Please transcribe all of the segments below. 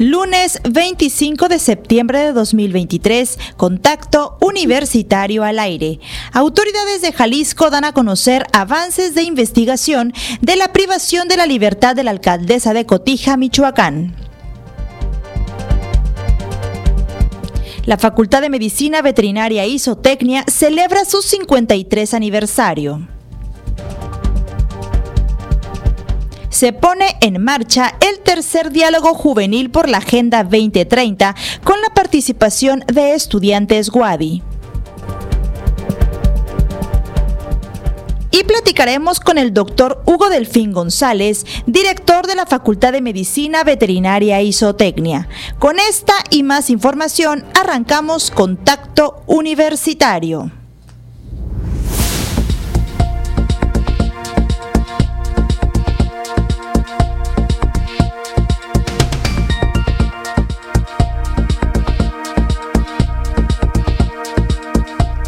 Lunes 25 de septiembre de 2023, contacto universitario al aire. Autoridades de Jalisco dan a conocer avances de investigación de la privación de la libertad de la alcaldesa de Cotija, Michoacán. La Facultad de Medicina Veterinaria y Zootecnia celebra su 53 aniversario. Se pone en marcha el tercer diálogo juvenil por la Agenda 2030 con la participación de estudiantes Guadi. Y platicaremos con el doctor Hugo Delfín González, director de la Facultad de Medicina Veterinaria y Zootecnia. Con esta y más información arrancamos Contacto Universitario.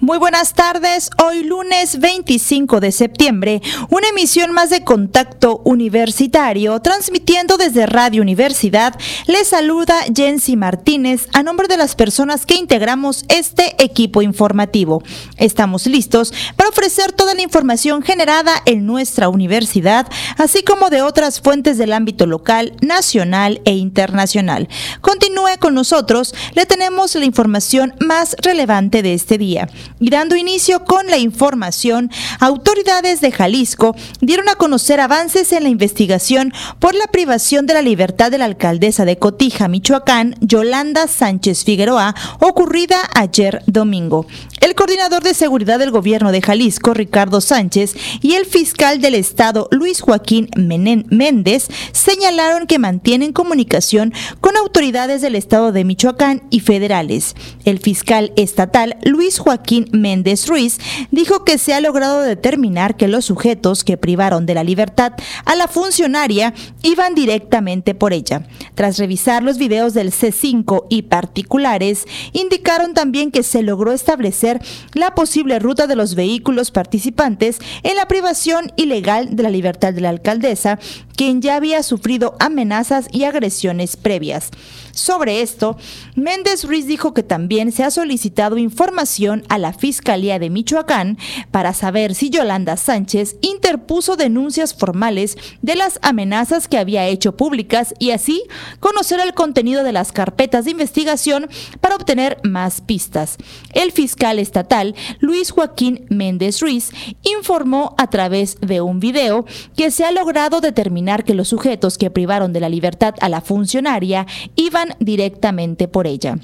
muy buenas tardes, hoy lunes 25 de septiembre, una emisión más de Contacto Universitario, transmitiendo desde Radio Universidad. Les saluda Jensi Martínez a nombre de las personas que integramos este equipo informativo. Estamos listos para ofrecer toda la información generada en nuestra universidad, así como de otras fuentes del ámbito local, nacional e internacional. Continúe con nosotros, le tenemos la información más relevante de este día. Y dando inicio con la información, autoridades de Jalisco dieron a conocer avances en la investigación por la privación de la libertad de la alcaldesa de Cotija, Michoacán, Yolanda Sánchez Figueroa, ocurrida ayer domingo. El coordinador de seguridad del gobierno de Jalisco, Ricardo Sánchez, y el fiscal del estado, Luis Joaquín Méndez, señalaron que mantienen comunicación con autoridades del estado de Michoacán y federales. El fiscal estatal, Luis Joaquín Méndez Ruiz, dijo que se ha logrado determinar que los sujetos que privaron de la libertad a la funcionaria iban directamente por ella. Tras revisar los videos del C5 y particulares, indicaron también que se logró establecer la posible ruta de los vehículos participantes en la privación ilegal de la libertad de la alcaldesa, quien ya había sufrido amenazas y agresiones previas. Sobre esto, Méndez Ruiz dijo que también se ha solicitado información a la Fiscalía de Michoacán para saber si Yolanda Sánchez interpuso denuncias formales de las amenazas que había hecho públicas y así conocer el contenido de las carpetas de investigación para obtener más pistas. El fiscal estatal, Luis Joaquín Méndez Ruiz, informó a través de un video que se ha logrado determinar que los sujetos que privaron de la libertad a la funcionaria iban directamente por ella.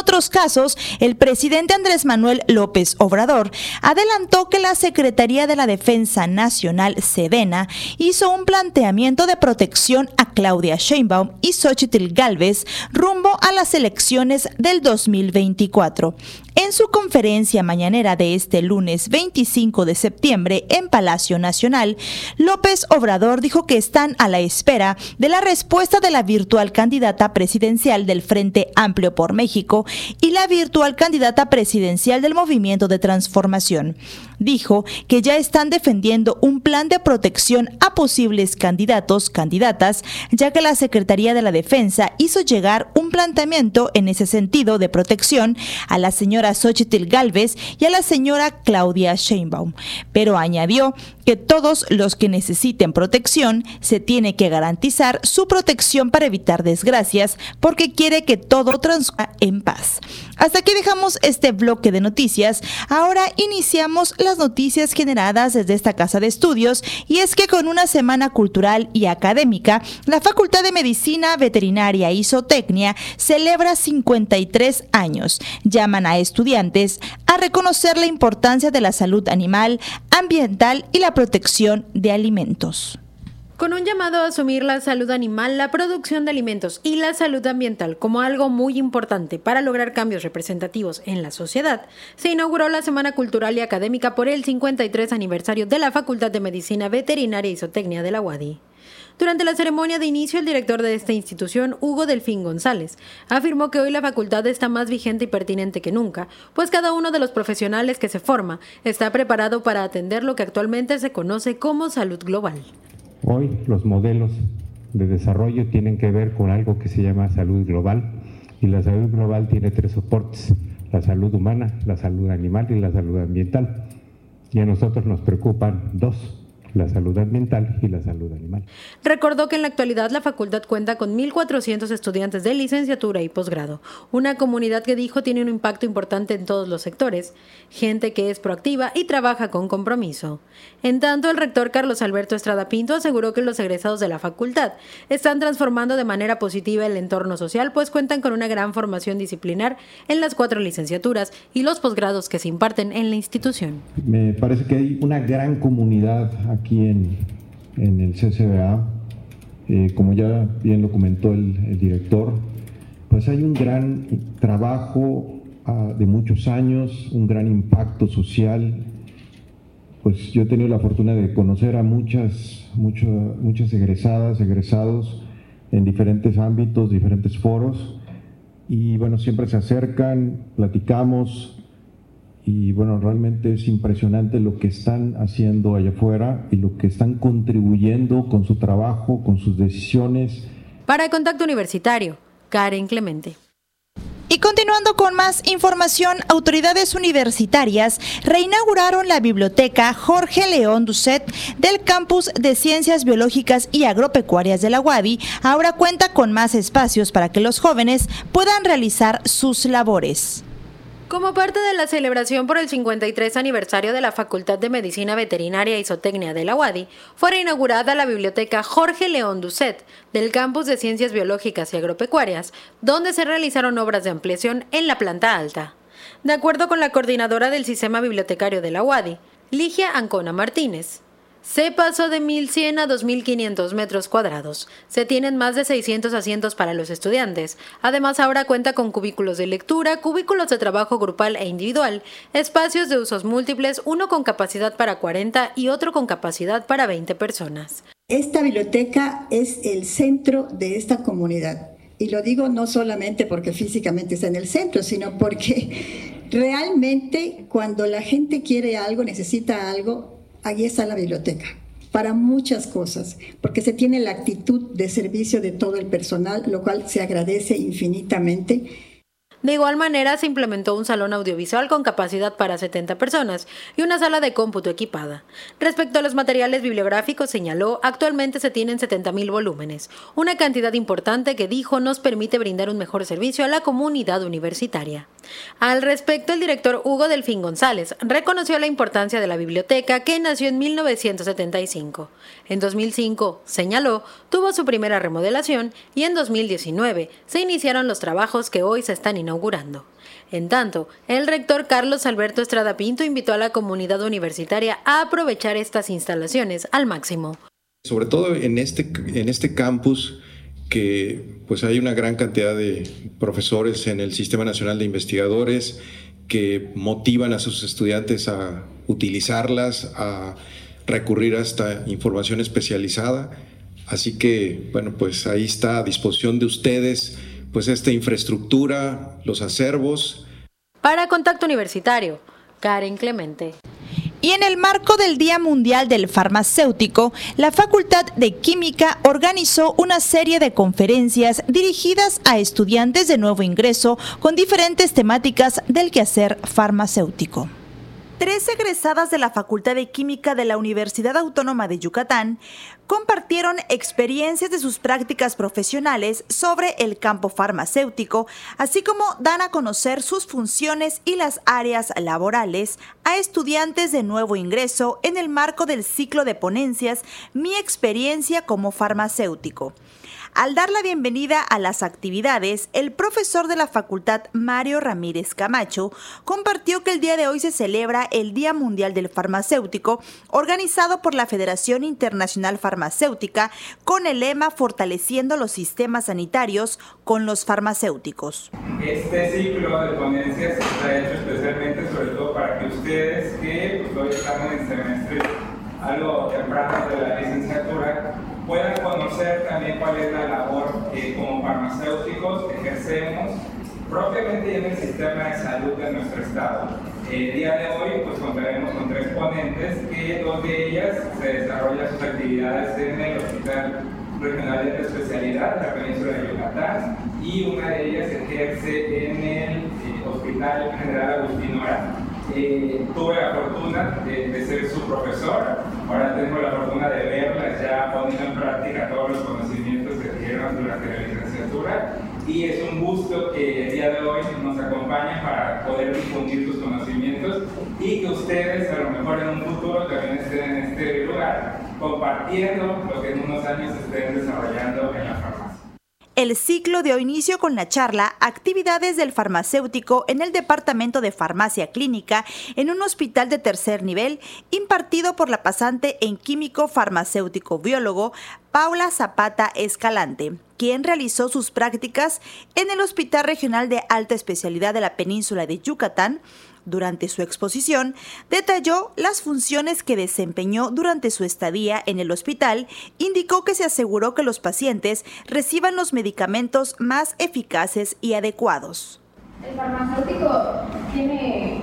Otros casos, el presidente Andrés Manuel López Obrador adelantó que la Secretaría de la Defensa Nacional, Sedena, hizo un planteamiento de protección a Claudia Sheinbaum y Xochitl Galvez rumbo a las elecciones del 2024. En su conferencia mañanera de este lunes 25 de septiembre en Palacio Nacional, López Obrador dijo que están a la espera de la respuesta de la virtual candidata presidencial del Frente Amplio por México y la virtual candidata presidencial del Movimiento de Transformación. Dijo que ya están defendiendo un plan de protección a posibles candidatos, candidatas, ya que la Secretaría de la Defensa hizo llegar un planteamiento en ese sentido de protección a la señora Xochitl Galvez y a la señora Claudia Sheinbaum, pero añadió que todos los que necesiten protección se tiene que garantizar su protección para evitar desgracias porque quiere que todo transcurra en paz. Hasta aquí dejamos este bloque de noticias. Ahora iniciamos noticias generadas desde esta casa de estudios y es que con una semana cultural y académica, la Facultad de Medicina Veterinaria y Zootecnia celebra 53 años. Llaman a estudiantes a reconocer la importancia de la salud animal, ambiental y la protección de alimentos. Con un llamado a asumir la salud animal, la producción de alimentos y la salud ambiental como algo muy importante para lograr cambios representativos en la sociedad, se inauguró la Semana Cultural y Académica por el 53 aniversario de la Facultad de Medicina Veterinaria y Zootecnia de la UADI. Durante la ceremonia de inicio, el director de esta institución, Hugo Delfín González, afirmó que hoy la facultad está más vigente y pertinente que nunca, pues cada uno de los profesionales que se forma está preparado para atender lo que actualmente se conoce como salud global. Hoy los modelos de desarrollo tienen que ver con algo que se llama salud global y la salud global tiene tres soportes, la salud humana, la salud animal y la salud ambiental. Y a nosotros nos preocupan dos, la salud ambiental y la salud animal. Recordó que en la actualidad la facultad cuenta con 1.400 estudiantes de licenciatura y posgrado, una comunidad que dijo tiene un impacto importante en todos los sectores, gente que es proactiva y trabaja con compromiso. En tanto, el rector Carlos Alberto Estrada Pinto aseguró que los egresados de la facultad están transformando de manera positiva el entorno social, pues cuentan con una gran formación disciplinar en las cuatro licenciaturas y los posgrados que se imparten en la institución. Me parece que hay una gran comunidad aquí en, el CCBA, eh, como ya bien lo comentó el, director, pues hay un gran trabajo ah, de muchos años, un gran impacto social. Pues yo he tenido la fortuna de conocer a muchas, muchas, muchas egresadas, egresados en diferentes ámbitos, diferentes foros, y bueno, siempre se acercan, platicamos, y bueno, realmente es impresionante lo que están haciendo allá afuera y lo que están contribuyendo con su trabajo, con sus decisiones. Para Contacto Universitario, Karen Clemente. Y continuando con más información, autoridades universitarias reinauguraron la biblioteca Jorge León Ducet del campus de Ciencias Biológicas y Agropecuarias de la UADI. Ahora cuenta con más espacios para que los jóvenes puedan realizar sus labores. Como parte de la celebración por el 53 aniversario de la Facultad de Medicina Veterinaria y Zootecnia de la UADI, fue reinaugurada la biblioteca Jorge León Ducet del Campus de Ciencias Biológicas y Agropecuarias, donde se realizaron obras de ampliación en la planta alta. De acuerdo con la coordinadora del sistema bibliotecario de la UADI, Ligia Ancona Martínez, se pasó de 1.100 a 2.500 metros cuadrados. Se tienen más de 600 asientos para los estudiantes. Además, ahora cuenta con cubículos de lectura, cubículos de trabajo grupal e individual, espacios de usos múltiples, uno con capacidad para 40 y otro con capacidad para 20 personas. Esta biblioteca es el centro de esta comunidad. Y lo digo no solamente porque físicamente está en el centro, sino porque realmente cuando la gente quiere algo, necesita algo, ahí está la biblioteca para muchas cosas, porque se tiene la actitud de servicio de todo el personal, lo cual se agradece infinitamente de igual manera, se implementó un salón audiovisual con capacidad para 70 personas y una sala de cómputo equipada. Respecto a los materiales bibliográficos, señaló, actualmente se tienen 70.000 volúmenes, una cantidad importante que dijo nos permite brindar un mejor servicio a la comunidad universitaria. Al respecto, el director Hugo Delfín González reconoció la importancia de la biblioteca que nació en 1975. En 2005, señaló, tuvo su primera remodelación y en 2019 se iniciaron los trabajos que hoy se están inaugurando. En tanto, el rector Carlos Alberto Estrada Pinto invitó a la comunidad universitaria a aprovechar estas instalaciones al máximo. Sobre todo en este, en este campus que pues hay una gran cantidad de profesores en el Sistema Nacional de Investigadores que motivan a sus estudiantes a utilizarlas, a recurrir a esta información especializada. Así que, bueno, pues ahí está a disposición de ustedes pues esta infraestructura, los acervos. Para Contacto Universitario, Karen Clemente. Y en el marco del Día Mundial del Farmacéutico, la Facultad de Química organizó una serie de conferencias dirigidas a estudiantes de nuevo ingreso con diferentes temáticas del quehacer farmacéutico. Tres egresadas de la Facultad de Química de la Universidad Autónoma de Yucatán compartieron experiencias de sus prácticas profesionales sobre el campo farmacéutico, así como dan a conocer sus funciones y las áreas laborales a estudiantes de nuevo ingreso en el marco del ciclo de ponencias Mi experiencia como farmacéutico. Al dar la bienvenida a las actividades, el profesor de la facultad Mario Ramírez Camacho compartió que el día de hoy se celebra el Día Mundial del Farmacéutico, organizado por la Federación Internacional Farmacéutica, con el lema Fortaleciendo los sistemas sanitarios con los farmacéuticos. Este ciclo de ponencias está hecho especialmente sobre todo para que ustedes que pues, hoy están en semestre algo temprano de la licenciatura puedan conocer también cuál es la labor que como farmacéuticos ejercemos propiamente en el sistema de salud de nuestro estado. El día de hoy pues contaremos con tres ponentes que dos de ellas se desarrollan sus actividades en el Hospital Regional de Especialidad de la Península de Yucatán y una de ellas ejerce en el eh, Hospital General Agustín Ora. Eh, tuve la fortuna de, ser su profesor, ahora tengo la fortuna de verla ya poniendo en práctica todos los conocimientos que dieron durante la licenciatura y es un gusto que el día de hoy nos acompañen para poder difundir sus conocimientos y que ustedes a lo mejor en un futuro también estén en este lugar compartiendo lo que en unos años estén desarrollando en la farmacia. El ciclo dio inicio con la charla Actividades del farmacéutico en el Departamento de Farmacia Clínica en un hospital de tercer nivel, impartido por la pasante en químico farmacéutico biólogo Paula Zapata Escalante, quien realizó sus prácticas en el Hospital Regional de Alta Especialidad de la Península de Yucatán, durante su exposición, detalló las funciones que desempeñó durante su estadía en el hospital, indicó que se aseguró que los pacientes reciban los medicamentos más eficaces y adecuados. El farmacéutico tiene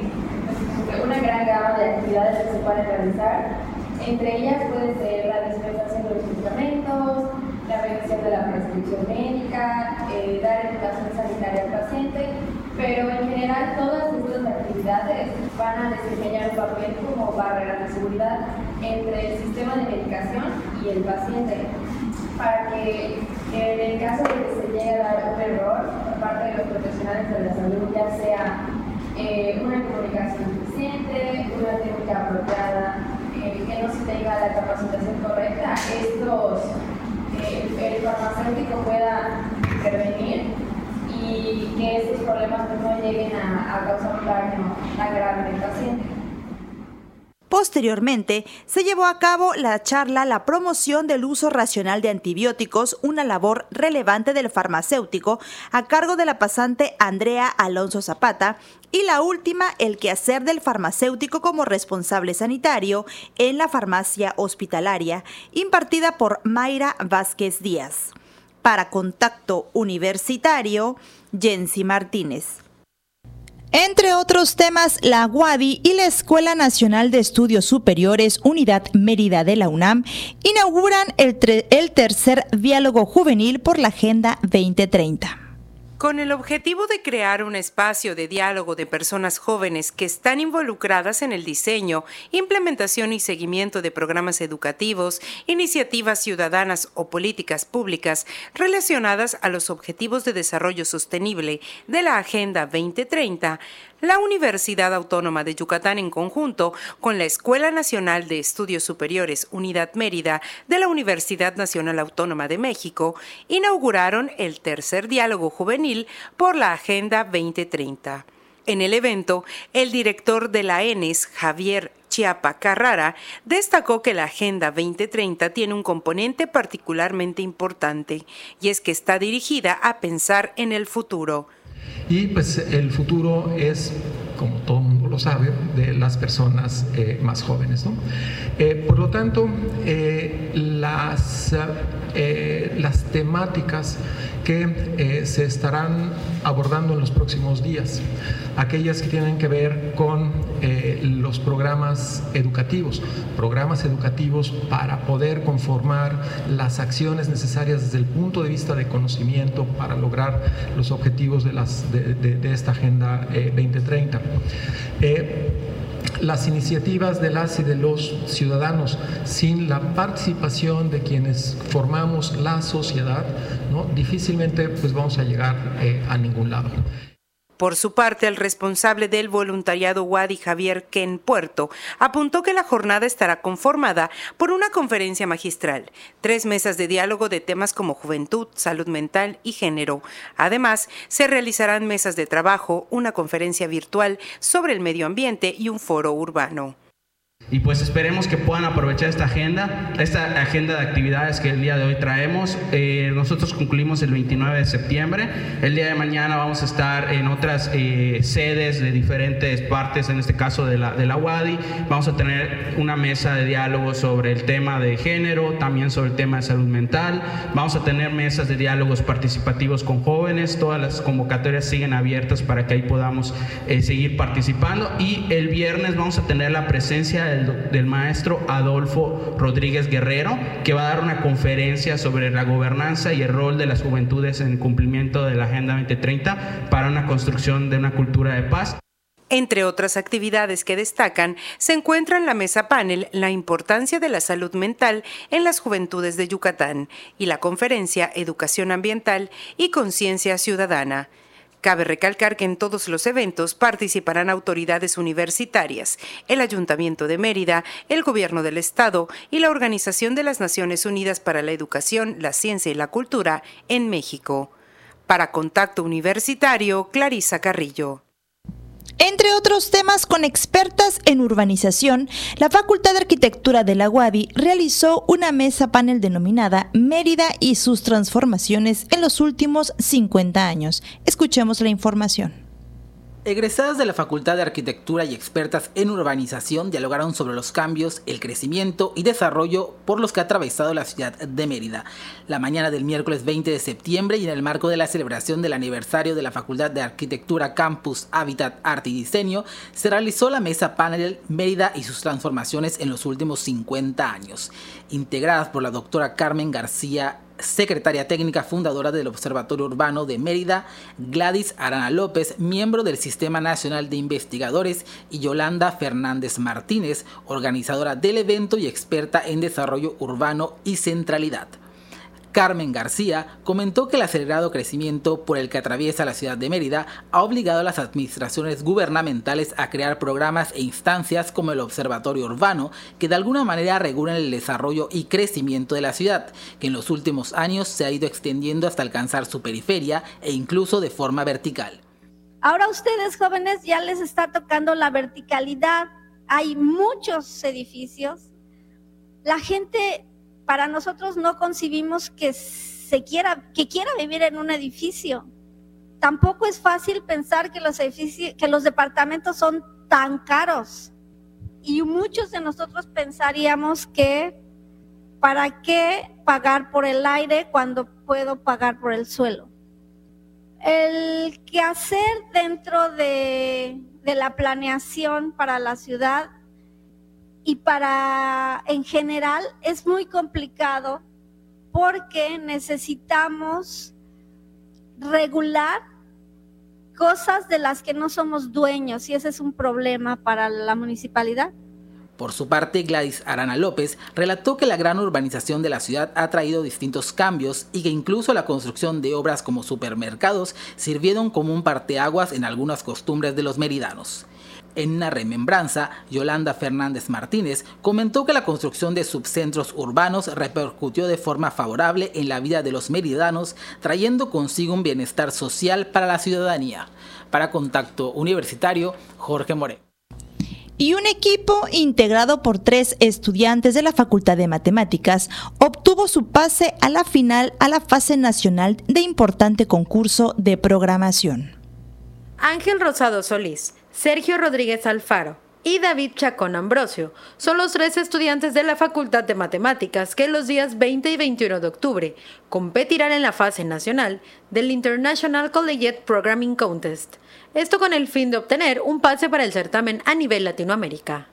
pues, una gran gama de actividades que se pueden realizar. Entre ellas puede ser la dispensación de los medicamentos, la revisión de la prescripción médica, eh, dar educación sanitaria al paciente pero en general todas estas actividades van a desempeñar un papel como barrera de seguridad entre el sistema de medicación y el paciente, para que en el caso de que se llegue a dar un error por parte de los profesionales de la salud, ya sea eh, una comunicación eficiente, una técnica apropiada, eh, que no se tenga la capacitación correcta, estos, eh, el farmacéutico pueda que esos problemas pues, no lleguen a, causar un paciente. Posteriormente, se llevó a cabo la charla La promoción del uso racional de antibióticos, una labor relevante del farmacéutico, a cargo de la pasante Andrea Alonso Zapata, y la última, el quehacer del farmacéutico como responsable sanitario en la farmacia hospitalaria, impartida por Mayra Vázquez Díaz. Para Contacto Universitario, Jensi Martínez. Entre otros temas, la UADI y la Escuela Nacional de Estudios Superiores Unidad Mérida de la UNAM inauguran el, el tercer diálogo juvenil por la Agenda 2030. Con el objetivo de crear un espacio de diálogo de personas jóvenes que están involucradas en el diseño, implementación y seguimiento de programas educativos, iniciativas ciudadanas o políticas públicas relacionadas a los objetivos de desarrollo sostenible de la Agenda 2030, la Universidad Autónoma de Yucatán en conjunto con la Escuela Nacional de Estudios Superiores Unidad Mérida de la Universidad Nacional Autónoma de México inauguraron el tercer diálogo juvenil por la Agenda 2030. En el evento, el director de la ENES, Javier Chiapa Carrara, destacó que la Agenda 2030 tiene un componente particularmente importante, y es que está dirigida a pensar en el futuro y pues el futuro es, como todo mundo lo sabe, de las personas eh, más jóvenes. Eh, por lo tanto, eh, las, las temáticas que se estarán abordando en los próximos días, aquellas que tienen que ver con los programas educativos, programas educativos para poder conformar las acciones necesarias desde el punto de vista de conocimiento para lograr los objetivos de, las, de, esta Agenda 2030. Eh, eh, las iniciativas de las y de los ciudadanos sin la participación de quienes formamos la sociedad, ¿no? difícilmente pues, vamos a llegar eh, a ningún lado. Por su parte, el responsable del voluntariado Wadi Javier Ken Puerto apuntó que la jornada estará conformada por una conferencia magistral, tres mesas de diálogo de temas como juventud, salud mental y género. Además, se realizarán mesas de trabajo, una conferencia virtual sobre el medio ambiente y un foro urbano. Y pues esperemos que puedan aprovechar esta agenda, esta agenda de actividades que el día de hoy traemos. Eh, nosotros concluimos el 29 de septiembre. El día de mañana vamos a estar en otras eh, sedes de diferentes partes, en este caso de la, de la UADI. Vamos a tener una mesa de diálogo sobre el tema de género, también sobre el tema de salud mental. Vamos a tener mesas de diálogos participativos con jóvenes. Todas las convocatorias siguen abiertas para que ahí podamos eh, seguir participando. Y el viernes vamos a tener la presencia de del, maestro Adolfo Rodríguez Guerrero, que va a dar una conferencia sobre la gobernanza y el rol de las juventudes en el cumplimiento de la Agenda 2030 para una construcción de una cultura de paz. Entre otras actividades que destacan, se encuentra en la mesa panel La importancia de la salud mental en las juventudes de Yucatán y la conferencia Educación Ambiental y Conciencia Ciudadana. Cabe recalcar que en todos los eventos participarán autoridades universitarias, el Ayuntamiento de Mérida, el Gobierno del Estado y la Organización de las Naciones Unidas para la Educación, la Ciencia y la Cultura en México. Para Contacto Universitario, Clarisa Carrillo. Entre otros temas con expertas en urbanización, la Facultad de Arquitectura de la UADI realizó una mesa panel denominada Mérida y sus transformaciones en los últimos 50 años. Escuchemos la información. Egresadas de la Facultad de Arquitectura y expertas en urbanización dialogaron sobre los cambios, el crecimiento y desarrollo por los que ha atravesado la ciudad de Mérida. La mañana del miércoles 20 de septiembre y en el marco de la celebración del aniversario de la Facultad de Arquitectura Campus Hábitat, Arte y Diseño, se realizó la mesa panel Mérida y sus transformaciones en los últimos 50 años, integradas por la doctora Carmen García secretaria técnica fundadora del Observatorio Urbano de Mérida, Gladys Arana López, miembro del Sistema Nacional de Investigadores, y Yolanda Fernández Martínez, organizadora del evento y experta en desarrollo urbano y centralidad. Carmen García comentó que el acelerado crecimiento por el que atraviesa la ciudad de Mérida ha obligado a las administraciones gubernamentales a crear programas e instancias como el Observatorio Urbano que de alguna manera regulan el desarrollo y crecimiento de la ciudad, que en los últimos años se ha ido extendiendo hasta alcanzar su periferia e incluso de forma vertical. Ahora a ustedes jóvenes ya les está tocando la verticalidad. Hay muchos edificios. La gente para nosotros no concibimos que se quiera, que quiera vivir en un edificio. Tampoco es fácil pensar que los edificios, que los departamentos son tan caros. Y muchos de nosotros pensaríamos que ¿para qué pagar por el aire cuando puedo pagar por el suelo? El quehacer dentro de, de la planeación para la ciudad y para, en general, es muy complicado porque necesitamos regular cosas de las que no somos dueños y ese es un problema para la municipalidad. Por su parte, Gladys Arana López relató que la gran urbanización de la ciudad ha traído distintos cambios y que incluso la construcción de obras como supermercados sirvieron como un parteaguas en algunas costumbres de los meridanos. En una remembranza, Yolanda Fernández Martínez comentó que la construcción de subcentros urbanos repercutió de forma favorable en la vida de los meridanos, trayendo consigo un bienestar social para la ciudadanía. Para Contacto Universitario, Jorge More y un equipo integrado por tres estudiantes de la Facultad de Matemáticas obtuvo su pase a la final a la fase nacional de importante concurso de programación. Ángel Rosado Solís, Sergio Rodríguez Alfaro y David Chacón Ambrosio. Son los tres estudiantes de la Facultad de Matemáticas que los días 20 y 21 de octubre competirán en la fase nacional del International Collegiate Programming Contest, esto con el fin de obtener un pase para el certamen a nivel Latinoamérica.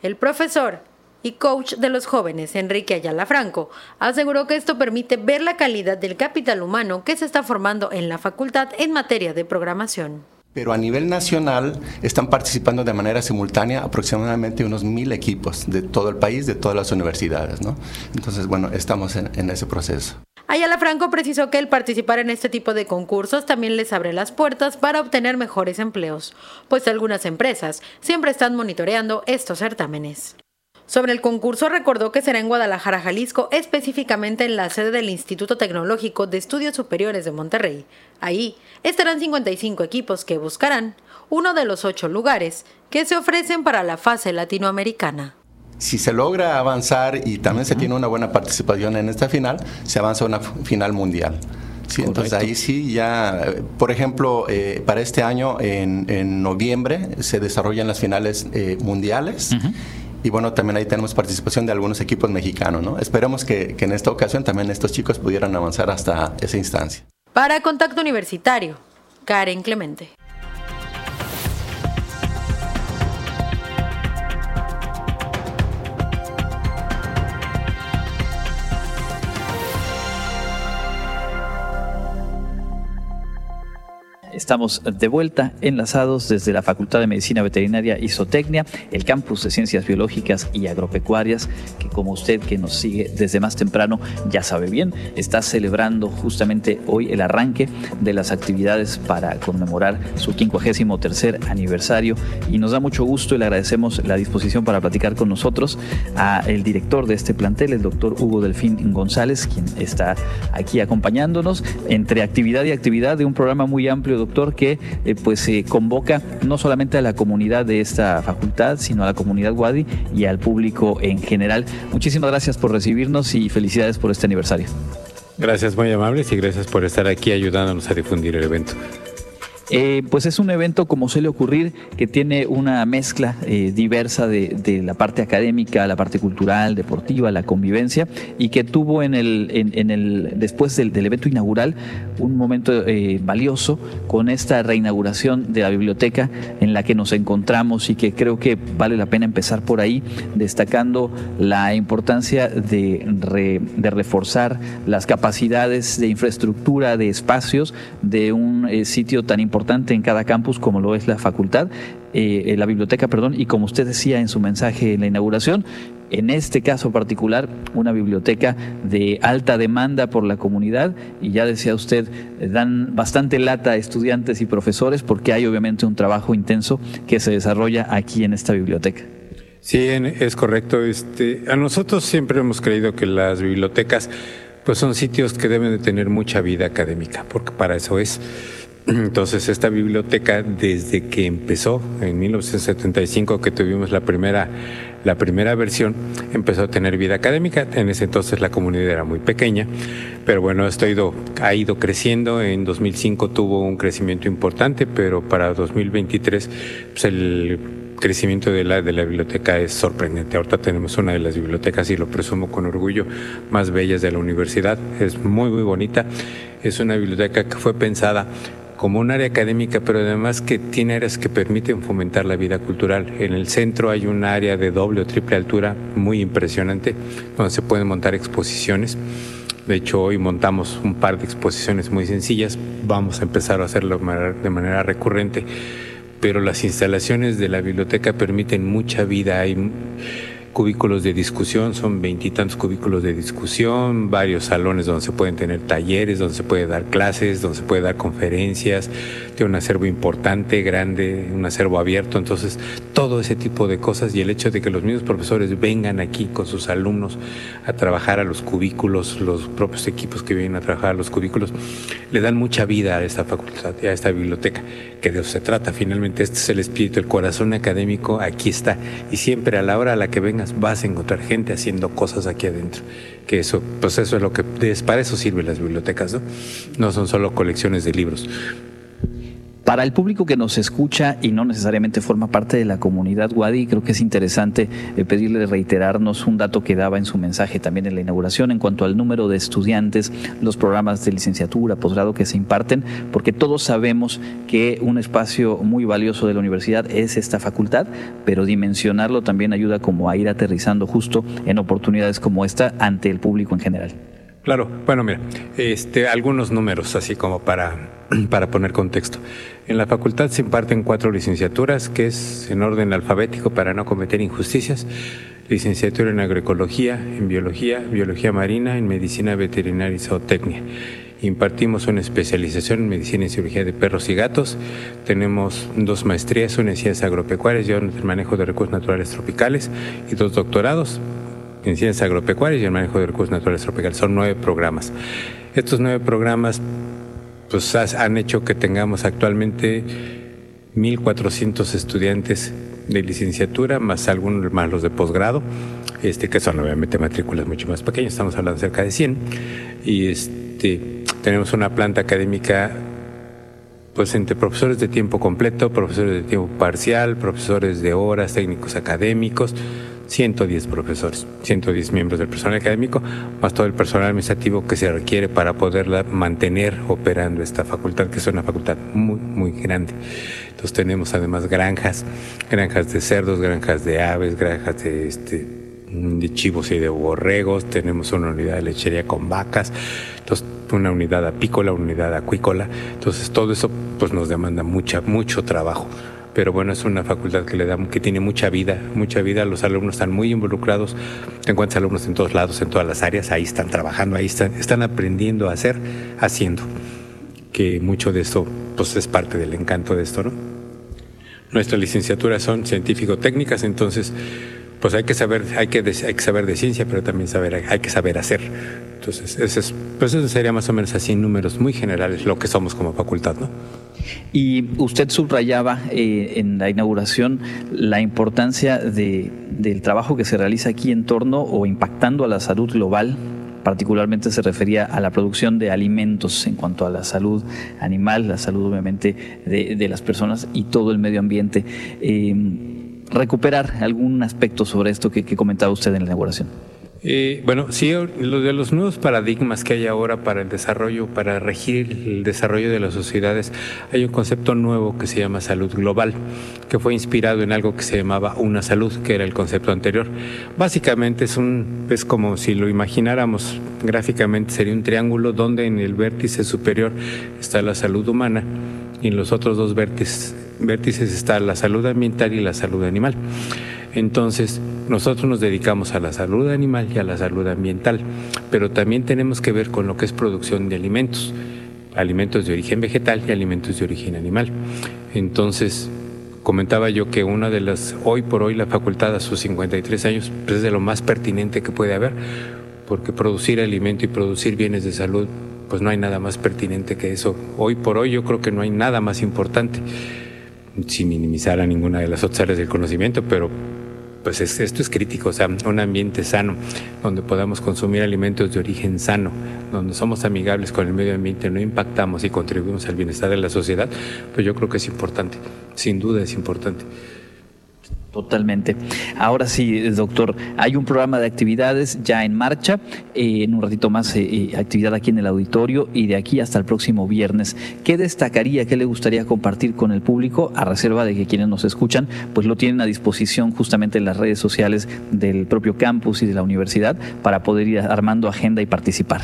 El profesor y coach de los jóvenes, Enrique Ayala Franco, aseguró que esto permite ver la calidad del capital humano que se está formando en la facultad en materia de programación pero a nivel nacional están participando de manera simultánea aproximadamente unos mil equipos de todo el país, de todas las universidades. ¿no? Entonces, bueno, estamos en, en, ese proceso. Ayala Franco precisó que el participar en este tipo de concursos también les abre las puertas para obtener mejores empleos, pues algunas empresas siempre están monitoreando estos certámenes. Sobre el concurso recordó que será en Guadalajara, Jalisco, específicamente en la sede del Instituto Tecnológico de Estudios Superiores de Monterrey. Ahí estarán 55 equipos que buscarán uno de los ocho lugares que se ofrecen para la fase latinoamericana. si se logra avanzar y también se tiene una buena participación en esta final, se avanza a una final mundial. Sí, entonces ahí sí ya, por ejemplo, eh, para este año en, noviembre se desarrollan las finales eh, mundiales. Y bueno, también ahí tenemos participación de algunos equipos mexicanos, ¿no? Esperemos que, que en esta ocasión también estos chicos pudieran avanzar hasta esa instancia. Para Contacto Universitario, Karen Clemente. Estamos de vuelta enlazados desde la Facultad de Medicina Veterinaria y Zootecnia, el campus de Ciencias Biológicas y Agropecuarias, que como usted que nos sigue desde más temprano ya sabe bien, está celebrando justamente hoy el arranque de las actividades para conmemorar su 53 aniversario. Y nos da mucho gusto y le agradecemos la disposición para platicar con nosotros a el director de este plantel, el doctor Hugo Delfín González, quien está aquí acompañándonos entre actividad y actividad de un programa muy amplio doctor, que eh, pues se convoca no solamente a la comunidad de esta facultad, sino a la comunidad Wadi y al público en general. Muchísimas gracias por recibirnos y felicidades por este aniversario. Gracias, muy amables y gracias por estar aquí ayudándonos a difundir el evento. Eh, pues es un evento, como suele ocurrir, que tiene una mezcla eh, diversa de, la parte académica, la parte cultural, deportiva, la convivencia, y que tuvo en el, en, el después del, evento inaugural un momento eh, valioso con esta reinauguración de la biblioteca en la que nos encontramos y que creo que vale la pena empezar por ahí, destacando la importancia de, de reforzar las capacidades de infraestructura, de espacios de un sitio tan importante importante en cada campus como lo es la facultad, eh, eh, la biblioteca, perdón, y como usted decía en su mensaje en la inauguración, en este caso particular, una biblioteca de alta demanda por la comunidad y ya decía usted, eh, dan bastante lata a estudiantes y profesores porque hay obviamente un trabajo intenso que se desarrolla aquí en esta biblioteca. Sí, es correcto. Este, a nosotros siempre hemos creído que las bibliotecas pues son sitios que deben de tener mucha vida académica, porque para eso es. Entonces esta biblioteca desde que empezó en 1975 que tuvimos la primera la primera versión empezó a tener vida académica. En ese entonces la comunidad era muy pequeña, pero bueno, esto ha ido, ha ido creciendo. En 2005 tuvo un crecimiento importante, pero para 2023 pues el crecimiento de la, de la biblioteca es sorprendente. Ahorita tenemos una de las bibliotecas, y lo presumo con orgullo, más bellas de la universidad. Es muy, muy bonita. Es una biblioteca que fue pensada como un área académica, pero además que tiene áreas que permiten fomentar la vida cultural. En el centro hay un área de doble o triple altura muy impresionante, donde se pueden montar exposiciones. De hecho, hoy montamos un par de exposiciones muy sencillas. Vamos a empezar a hacerlo de manera recurrente. Pero las instalaciones de la biblioteca permiten mucha vida. Hay cubículos de discusión, son veintitantos cubículos de discusión, varios salones donde se pueden tener talleres, donde se puede dar clases, donde se puede dar conferencias, tiene un acervo importante, grande, un acervo abierto, entonces todo ese tipo de cosas y el hecho de que los mismos profesores vengan aquí con sus alumnos a trabajar a los cubículos, los propios equipos que vienen a trabajar a los cubículos, le dan mucha vida a esta facultad, a esta biblioteca, que de eso se trata, finalmente este es el espíritu, el corazón académico, aquí está, y siempre a la hora a la que vas a encontrar gente haciendo cosas aquí adentro. Que eso, pues eso es lo que, para eso sirven las bibliotecas, ¿no? No son solo colecciones de libros. Para el público que nos escucha y no necesariamente forma parte de la comunidad Wadi, creo que es interesante eh, pedirle reiterarnos un dato que daba en su mensaje también en la inauguración en cuanto al número de estudiantes, los programas de licenciatura, posgrado que se imparten, porque todos sabemos que un espacio muy valioso de la universidad es esta facultad, pero dimensionarlo también ayuda como a ir aterrizando justo en oportunidades como esta ante el público en general. Claro, bueno, mira, este, algunos números así como para, para poner contexto. En la facultad se imparten cuatro licenciaturas, que es en orden alfabético para no cometer injusticias. Licenciatura en agroecología, en biología, biología marina, en medicina veterinaria y zootecnia. Impartimos una especialización en medicina y cirugía de perros y gatos. Tenemos dos maestrías, una en ciencias agropecuarias y otra en manejo de recursos naturales tropicales y dos doctorados en ciencias agropecuarias y el manejo de recursos naturales tropicales. Son nueve programas. Estos nueve programas pues, han hecho que tengamos actualmente 1.400 estudiantes de licenciatura, más algunos más los de posgrado, este, que son obviamente matrículas mucho más pequeñas, estamos hablando cerca de 100. Y este, tenemos una planta académica pues entre profesores de tiempo completo, profesores de tiempo parcial, profesores de horas, técnicos académicos, 110 profesores, 110 miembros del personal académico, más todo el personal administrativo que se requiere para poderla mantener operando esta facultad, que es una facultad muy, muy grande. Entonces tenemos además granjas, granjas de cerdos, granjas de aves, granjas de, este, de chivos y de borregos, tenemos una unidad de lechería con vacas, entonces una unidad apícola, una unidad acuícola, entonces todo eso pues nos demanda mucha, mucho trabajo pero bueno, es una facultad que le da, que tiene mucha vida, mucha vida, los alumnos están muy involucrados, te encuentras alumnos en todos lados, en todas las áreas, ahí están trabajando, ahí están, están aprendiendo a hacer, haciendo, que mucho de esto pues es parte del encanto de esto, ¿no? Nuestras licenciaturas son científico-técnicas, entonces pues hay que saber, hay que, hay que saber de ciencia, pero también saber, hay que saber hacer. Entonces, ese es, pues eso sería más o menos así en números muy generales lo que somos como facultad, ¿no? Y usted subrayaba eh, en la inauguración la importancia de, del trabajo que se realiza aquí en torno o impactando a la salud global particularmente se refería a la producción de alimentos en cuanto a la salud animal, la salud obviamente de, las personas y todo el medio ambiente. Eh, recuperar algún aspecto sobre esto que comentaba usted en la inauguración. Eh, bueno, sí, lo de los nuevos paradigmas que hay ahora para el desarrollo, para regir el desarrollo de las sociedades, hay un concepto nuevo que se llama salud global, que fue inspirado en algo que se llamaba una salud, que era el concepto anterior. Básicamente es un, es como si lo imagináramos gráficamente, sería un triángulo donde en el vértice superior está la salud humana y en los otros dos vértices, vértices está la salud ambiental y la salud animal. Entonces, nosotros nos dedicamos a la salud animal y a la salud ambiental, pero también tenemos que ver con lo que es producción de alimentos, alimentos de origen vegetal y alimentos de origen animal. Entonces, comentaba yo que una de las, hoy por hoy la facultad a sus 53 años, pues, es de lo más pertinente que puede haber, porque producir alimento y producir bienes de salud, pues no hay nada más pertinente que eso. Hoy por hoy yo creo que no hay nada más importante, sin minimizar a ninguna de las otras áreas del conocimiento, pero pues esto es crítico, o sea, un ambiente sano, donde podamos consumir alimentos de origen sano, donde somos amigables con el medio ambiente, no impactamos y contribuimos al bienestar de la sociedad, pues yo creo que es importante, sin duda es importante. Totalmente. Ahora sí, doctor, hay un programa de actividades ya en marcha, eh, en un ratito más eh, eh, actividad aquí en el auditorio y de aquí hasta el próximo viernes. ¿Qué destacaría, qué le gustaría compartir con el público a reserva de que quienes nos escuchan pues lo tienen a disposición justamente en las redes sociales del propio campus y de la universidad para poder ir armando agenda y participar?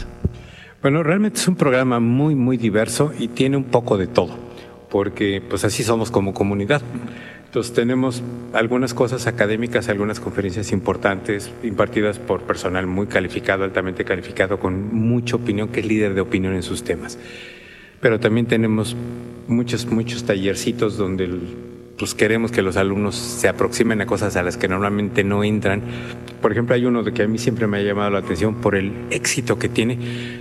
Bueno, realmente es un programa muy, muy diverso y tiene un poco de todo, porque pues así somos como comunidad. Entonces tenemos algunas cosas académicas, algunas conferencias importantes impartidas por personal muy calificado, altamente calificado, con mucha opinión, que es líder de opinión en sus temas. Pero también tenemos muchos, muchos tallercitos donde pues queremos que los alumnos se aproximen a cosas a las que normalmente no entran. Por ejemplo, hay uno de que a mí siempre me ha llamado la atención por el éxito que tiene,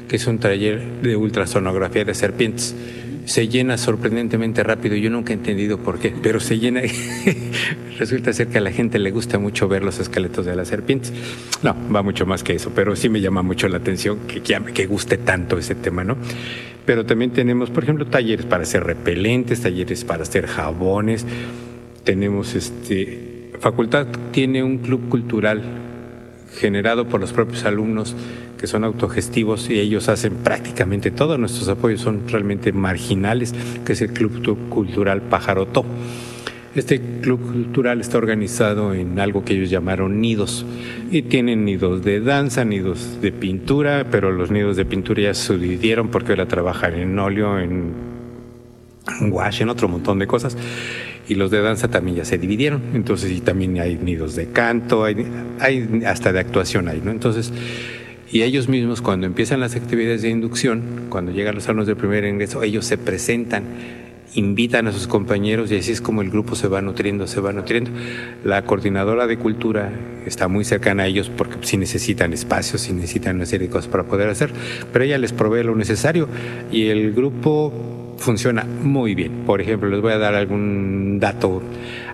que es un taller de ultrasonografía de serpientes se llena sorprendentemente rápido. Yo nunca he entendido por qué, pero se llena. Resulta ser que a la gente le gusta mucho ver los esqueletos de las serpientes. No, va mucho más que eso, pero sí me llama mucho la atención que, que guste tanto ese tema, ¿no? Pero también tenemos, por ejemplo, talleres para hacer repelentes, talleres para hacer jabones. Tenemos este. Facultad tiene un club cultural generado por los propios alumnos que son autogestivos y ellos hacen prácticamente todo. Nuestros apoyos son realmente marginales, que es el Club Cultural Pajaroto. Este club cultural está organizado en algo que ellos llamaron nidos y tienen nidos de danza, nidos de pintura, pero los nidos de pintura ya se dividieron porque ahora trabajan en óleo, en wash, en otro montón de cosas y los de danza también ya se dividieron. Entonces, y también hay nidos de canto, hay, hay hasta de actuación ahí, ¿no? Entonces, y ellos mismos cuando empiezan las actividades de inducción, cuando llegan los alumnos de primer ingreso, ellos se presentan, invitan a sus compañeros y así es como el grupo se va nutriendo, se va nutriendo. La coordinadora de cultura está muy cercana a ellos porque si necesitan espacios, si necesitan una serie de cosas para poder hacer, pero ella les provee lo necesario y el grupo funciona muy bien. Por ejemplo, les voy a dar algún dato,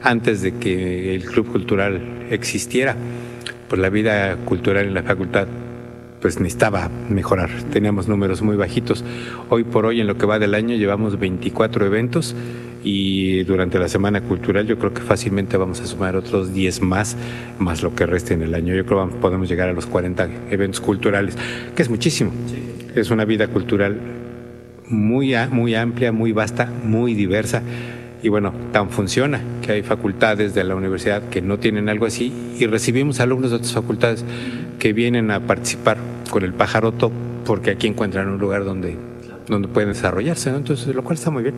antes de que el Club Cultural existiera, pues la vida cultural en la facultad pues necesitaba mejorar. Teníamos números muy bajitos. Hoy por hoy, en lo que va del año, llevamos 24 eventos y durante la Semana Cultural yo creo que fácilmente vamos a sumar otros 10 más, más lo que reste en el año. Yo creo que podemos llegar a los 40 eventos culturales, que es muchísimo. Es una vida cultural muy, muy amplia, muy vasta, muy diversa. Y bueno, tan funciona que hay facultades de la universidad que no tienen algo así y recibimos alumnos de otras facultades que vienen a participar con el pajaroto porque aquí encuentran un lugar donde, donde pueden desarrollarse, entonces lo cual está muy bien.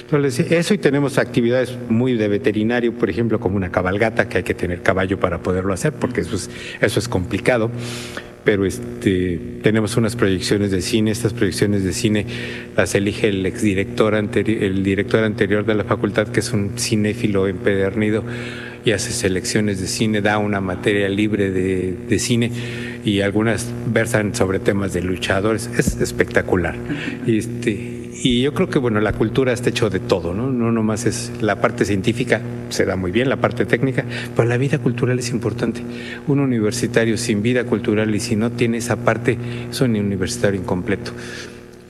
Entonces, eso y tenemos actividades muy de veterinario, por ejemplo, como una cabalgata, que hay que tener caballo para poderlo hacer, porque eso es, eso es complicado pero este, tenemos unas proyecciones de cine. Estas proyecciones de cine las elige el exdirector el director anterior de la facultad, que es un cinéfilo empedernido y hace selecciones de cine, da una materia libre de, de cine y algunas versan sobre temas de luchadores. Es espectacular. Y este, y yo creo que bueno, la cultura está hecho de todo, ¿no? No nomás es la parte científica, se da muy bien, la parte técnica, pero la vida cultural es importante. Un universitario sin vida cultural y si no tiene esa parte, es un universitario incompleto.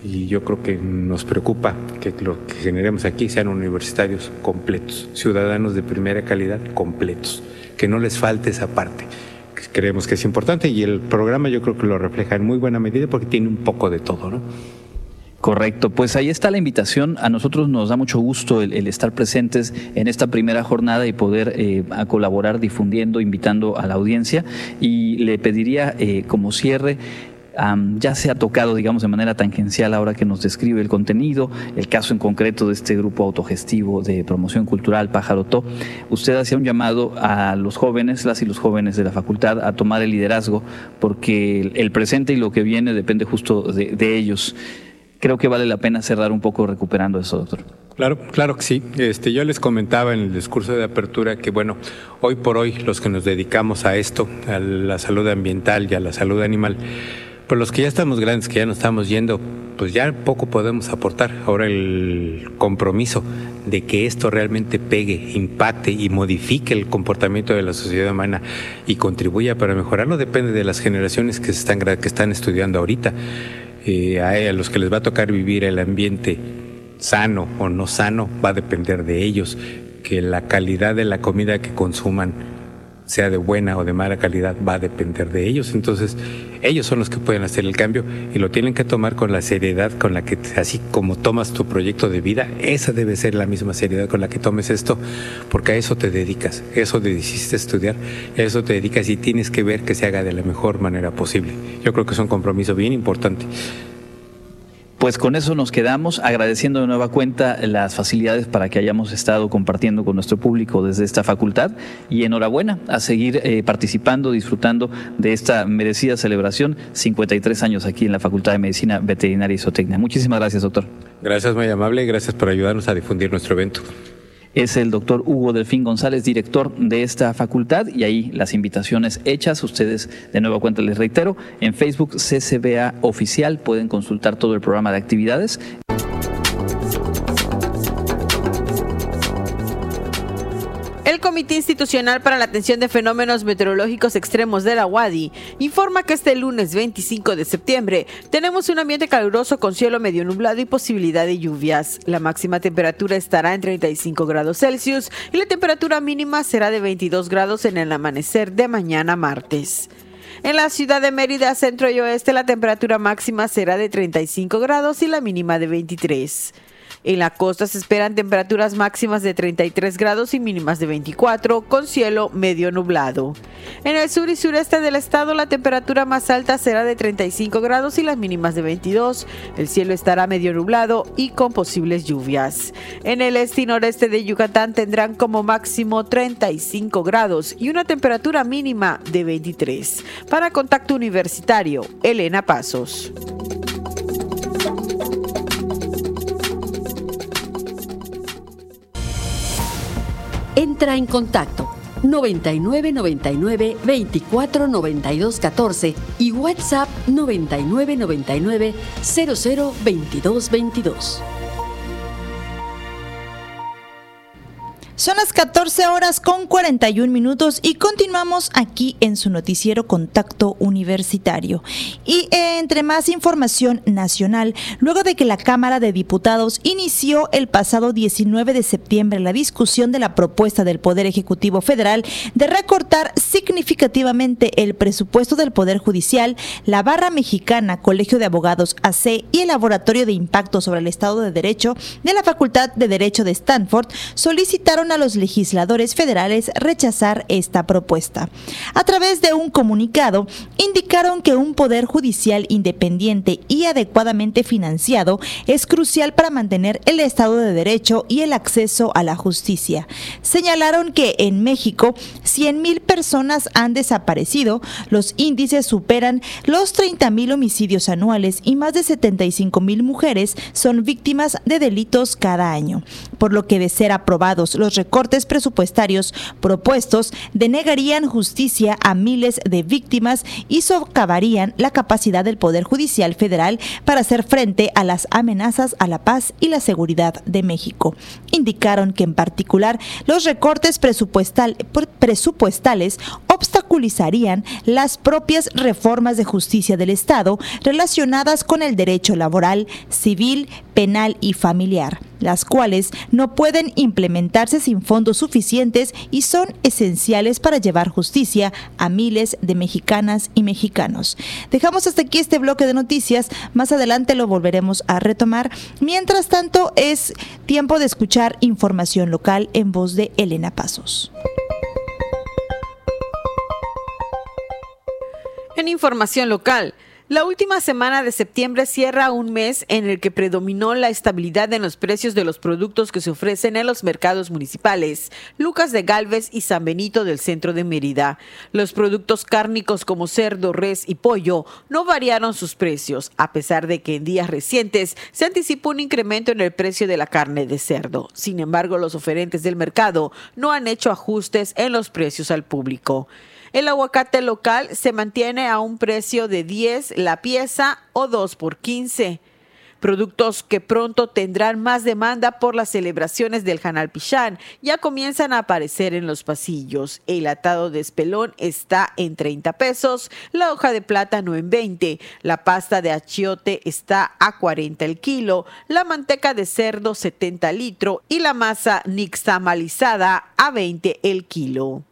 Y yo creo que nos preocupa que lo que generemos aquí sean universitarios completos, ciudadanos de primera calidad completos, que no les falte esa parte creemos que es importante y el programa yo creo que lo refleja en muy buena medida porque tiene un poco de todo, ¿no? Correcto, pues ahí está la invitación. A nosotros nos da mucho gusto el, estar presentes en esta primera jornada y poder eh, a colaborar difundiendo, invitando a la audiencia. Y le pediría eh, como cierre ya se ha tocado, digamos, de manera tangencial ahora que nos describe el contenido, el caso en concreto de este grupo autogestivo de promoción cultural Pájaro Usted hacía un llamado a los jóvenes, las y los jóvenes de la facultad, a tomar el liderazgo, porque el, presente y lo que viene depende justo de ellos creo que vale la pena cerrar un poco recuperando eso, doctor. Claro, claro que sí. Este, yo les comentaba en el discurso de apertura que, bueno, hoy por hoy los que nos dedicamos a esto, a la salud ambiental y a la salud animal, pues los que ya estamos grandes, que ya nos estamos yendo, pues ya poco podemos aportar. Ahora el compromiso de que esto realmente pegue, impacte y modifique el comportamiento de la sociedad humana y contribuya para mejorarlo depende de las generaciones que, están, que están estudiando ahorita a, los que les va a tocar vivir el ambiente sano o no sano va a depender de ellos, que la calidad de la comida que consuman sea de buena o de mala calidad, va a depender de ellos. Entonces, ellos son los que pueden hacer el cambio y lo tienen que tomar con la seriedad con la que, así como tomas tu proyecto de vida, esa debe ser la misma seriedad con la que tomes esto, porque a eso te dedicas, eso te decidiste estudiar, eso te dedicas y tienes que ver que se haga de la mejor manera posible. Yo creo que es un compromiso bien importante. Pues con eso nos quedamos, agradeciendo de nueva cuenta las facilidades para que hayamos estado compartiendo con nuestro público desde esta facultad y enhorabuena a seguir eh, participando, disfrutando de esta merecida celebración, 53 años aquí en la Facultad de Medicina Veterinaria y Zootecnia. Muchísimas gracias, doctor. Gracias, muy amable, gracias por ayudarnos a difundir nuestro evento es el doctor Hugo Delfín González, director de esta facultad, y ahí las invitaciones hechas, ustedes de nuevo cuenta les reitero, en Facebook CCBA Oficial pueden consultar todo el programa de actividades. El Comité Institucional para la Atención de Fenómenos Meteorológicos Extremos de la UADI informa que este lunes 25 de septiembre tenemos un ambiente caluroso con cielo medio nublado y posibilidad de lluvias. La máxima temperatura estará en 35 grados Celsius y la temperatura mínima será de 22 grados en el amanecer de mañana martes. En la ciudad de Mérida, centro y oeste, la temperatura máxima será de 35 grados y la mínima de 23. En la costa se esperan temperaturas máximas de 33 grados y mínimas de 24, con cielo medio nublado. En el sur y sureste del estado la temperatura más alta será de 35 grados y las mínimas de 22. El cielo estará medio nublado y con posibles lluvias. En el este y noreste de Yucatán tendrán como máximo 35 grados y una temperatura mínima de 23. Para Contacto Universitario, Elena Pasos. Entra en contacto 99 99 24 92 14 y WhatsApp 99 99 00 22 22. Son las 14 horas con 41 minutos y continuamos aquí en su noticiero Contacto Universitario. Y eh, entre más información nacional, luego de que la Cámara de Diputados inició el pasado 19 de septiembre la discusión de la propuesta del Poder Ejecutivo Federal de recortar significativamente el presupuesto del Poder Judicial, la Barra Mexicana, Colegio de Abogados AC y el Laboratorio de Impacto sobre el Estado de Derecho de la Facultad de Derecho de Stanford solicitaron a los legisladores federales rechazar esta propuesta. A través de un comunicado, indicaron que un poder judicial independiente y adecuadamente financiado es crucial para mantener el Estado de Derecho y el acceso a la justicia. Señalaron que en México 100.000 personas han desaparecido, los índices superan los 30.000 homicidios anuales y más de 75.000 mujeres son víctimas de delitos cada año, por lo que de ser aprobados los recortes presupuestarios propuestos denegarían justicia a miles de víctimas y socavarían la capacidad del Poder Judicial Federal para hacer frente a las amenazas a la paz y la seguridad de México. Indicaron que en particular los recortes presupuestal, presupuestales las propias reformas de justicia del Estado relacionadas con el derecho laboral, civil, penal y familiar, las cuales no pueden implementarse sin fondos suficientes y son esenciales para llevar justicia a miles de mexicanas y mexicanos. Dejamos hasta aquí este bloque de noticias, más adelante lo volveremos a retomar. Mientras tanto, es tiempo de escuchar información local en voz de Elena Pasos. En información local, la última semana de septiembre cierra un mes en el que predominó la estabilidad en los precios de los productos que se ofrecen en los mercados municipales, Lucas de Galvez y San Benito del centro de Mérida. Los productos cárnicos como cerdo, res y pollo no variaron sus precios, a pesar de que en días recientes se anticipó un incremento en el precio de la carne de cerdo. Sin embargo, los oferentes del mercado no han hecho ajustes en los precios al público. El aguacate local se mantiene a un precio de 10 la pieza o 2 por 15. Productos que pronto tendrán más demanda por las celebraciones del Hanal Pichán ya comienzan a aparecer en los pasillos. El atado de espelón está en 30 pesos, la hoja de plátano en 20, la pasta de achiote está a 40 el kilo, la manteca de cerdo 70 litros y la masa nixtamalizada a 20 el kilo.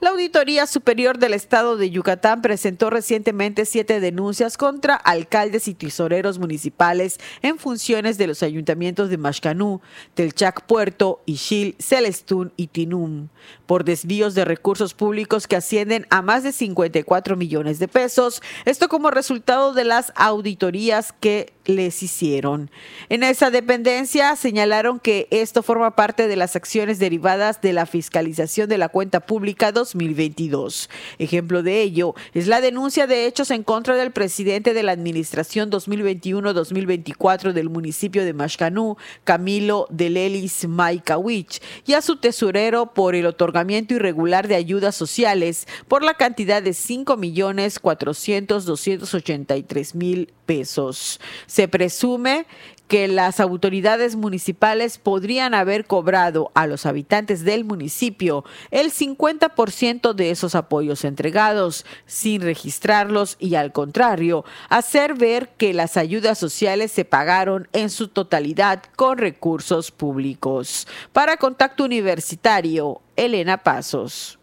La Auditoría Superior del Estado de Yucatán presentó recientemente siete denuncias contra alcaldes y tesoreros municipales en funciones de los ayuntamientos de Mashcanú, Telchac Puerto, Ixil, Celestún y Tinum, por desvíos de recursos públicos que ascienden a más de 54 millones de pesos, esto como resultado de las auditorías que les hicieron. En esa dependencia señalaron que esto forma parte de las acciones derivadas de la fiscalización de la cuenta pública 2022. Ejemplo de ello es la denuncia de hechos en contra del presidente de la administración 2021-2024 del municipio de Mashcanú, Camilo Delelis Maikawich, y a su tesorero por el otorgamiento irregular de ayudas sociales por la cantidad de 5 millones 400 283 mil pesos. Se presume que las autoridades municipales podrían haber cobrado a los habitantes del municipio el 50% de esos apoyos entregados sin registrarlos y al contrario, hacer ver que las ayudas sociales se pagaron en su totalidad con recursos públicos. Para Contacto Universitario, Elena Pasos.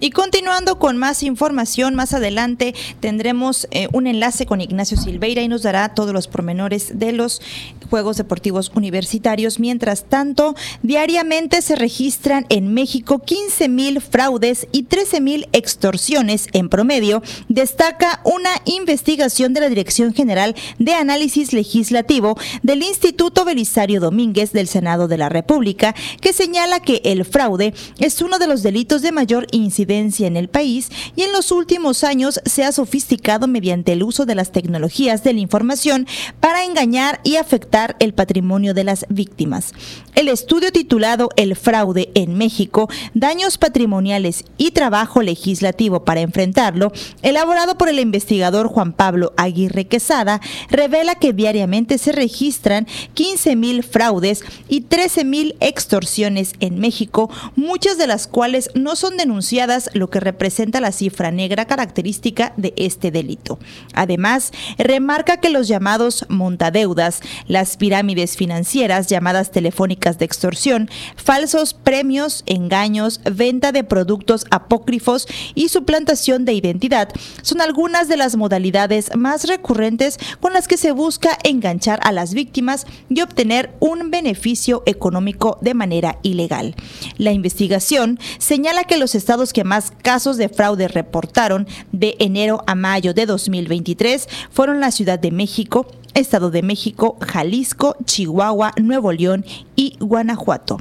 Y continuando con más información, más adelante tendremos eh, un enlace con Ignacio Silveira y nos dará todos los pormenores de los Juegos Deportivos Universitarios. Mientras tanto, diariamente se registran en México 15 mil fraudes y 13 mil extorsiones en promedio, destaca una investigación de la Dirección General de Análisis Legislativo del Instituto Belisario Domínguez del Senado de la República, que señala que el fraude es uno de los delitos de mayor incidencia evidencia en el país y en los últimos años se ha sofisticado mediante el uso de las tecnologías de la información para engañar y afectar el patrimonio de las víctimas. El estudio titulado El fraude en México, daños patrimoniales y trabajo legislativo para enfrentarlo, elaborado por el investigador Juan Pablo Aguirre Quesada, revela que diariamente se registran 15 mil fraudes y 13 mil extorsiones en México, muchas de las cuales no son denunciadas, lo que representa la cifra negra característica de este delito. Además, remarca que los llamados montadeudas, las pirámides financieras llamadas telefónicas de extorsión, falsos premios, engaños, venta de productos apócrifos y suplantación de identidad son algunas de las modalidades más recurrentes con las que se busca enganchar a las víctimas y obtener un beneficio económico de manera ilegal. La investigación señala que los estados que más casos de fraude reportaron de enero a mayo de 2023 fueron la Ciudad de México, Estado de México, Jalisco, Chihuahua, Nuevo León y Guanajuato.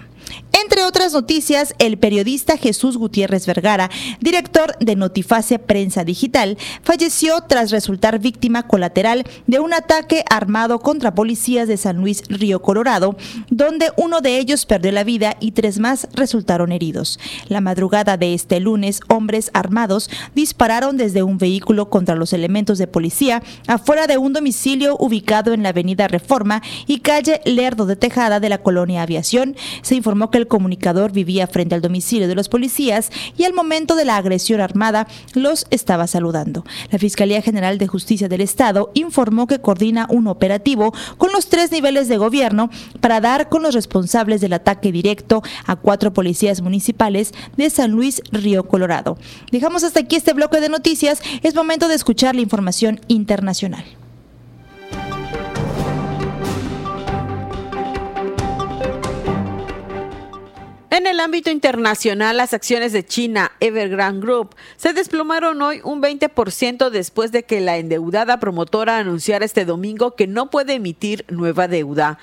Entre otras noticias, el periodista Jesús Gutiérrez Vergara, director de Notiface Prensa Digital, falleció tras resultar víctima colateral de un ataque armado contra policías de San Luis Río Colorado, donde uno de ellos perdió la vida y tres más resultaron heridos. La madrugada de este lunes, hombres armados dispararon desde un vehículo contra los elementos de policía afuera de un domicilio ubicado en la avenida Reforma y calle Lerdo de Tejada de la colonia Aviación. Se informó que el comunicador vivía frente al domicilio de los policías y al momento de la agresión armada los estaba saludando. La Fiscalía General de Justicia del Estado informó que coordina un operativo con los tres niveles de gobierno para dar con los responsables del ataque directo a cuatro policías municipales de San Luis Río Colorado. Dejamos hasta aquí este bloque de noticias. Es momento de escuchar la información internacional. En el ámbito internacional, las acciones de China Evergrande Group se desplomaron hoy un 20% después de que la endeudada promotora anunciara este domingo que no puede emitir nueva deuda.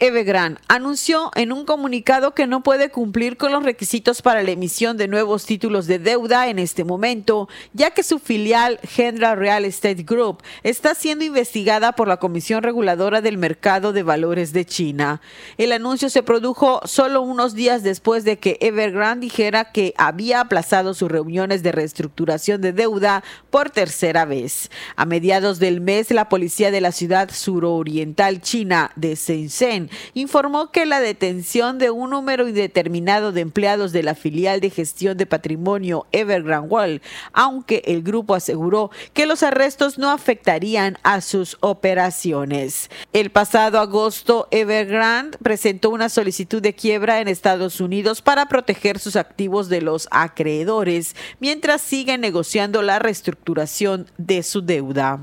Evergrande anunció en un comunicado que no puede cumplir con los requisitos para la emisión de nuevos títulos de deuda en este momento, ya que su filial Hendra Real Estate Group está siendo investigada por la Comisión Reguladora del Mercado de Valores de China. El anuncio se produjo solo unos días después de que Evergrande dijera que había aplazado sus reuniones de reestructuración de deuda por tercera vez. A mediados del mes, la policía de la ciudad suroriental china de Shenzhen informó que la detención de un número indeterminado de empleados de la filial de gestión de patrimonio Evergrande Wall, aunque el grupo aseguró que los arrestos no afectarían a sus operaciones. El pasado agosto, Evergrande presentó una solicitud de quiebra en Estados Unidos para proteger sus activos de los acreedores, mientras sigue negociando la reestructuración de su deuda.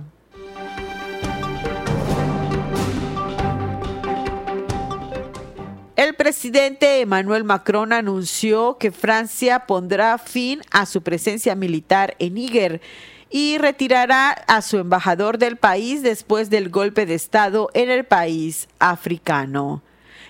El presidente Emmanuel Macron anunció que Francia pondrá fin a su presencia militar en Níger y retirará a su embajador del país después del golpe de Estado en el país africano.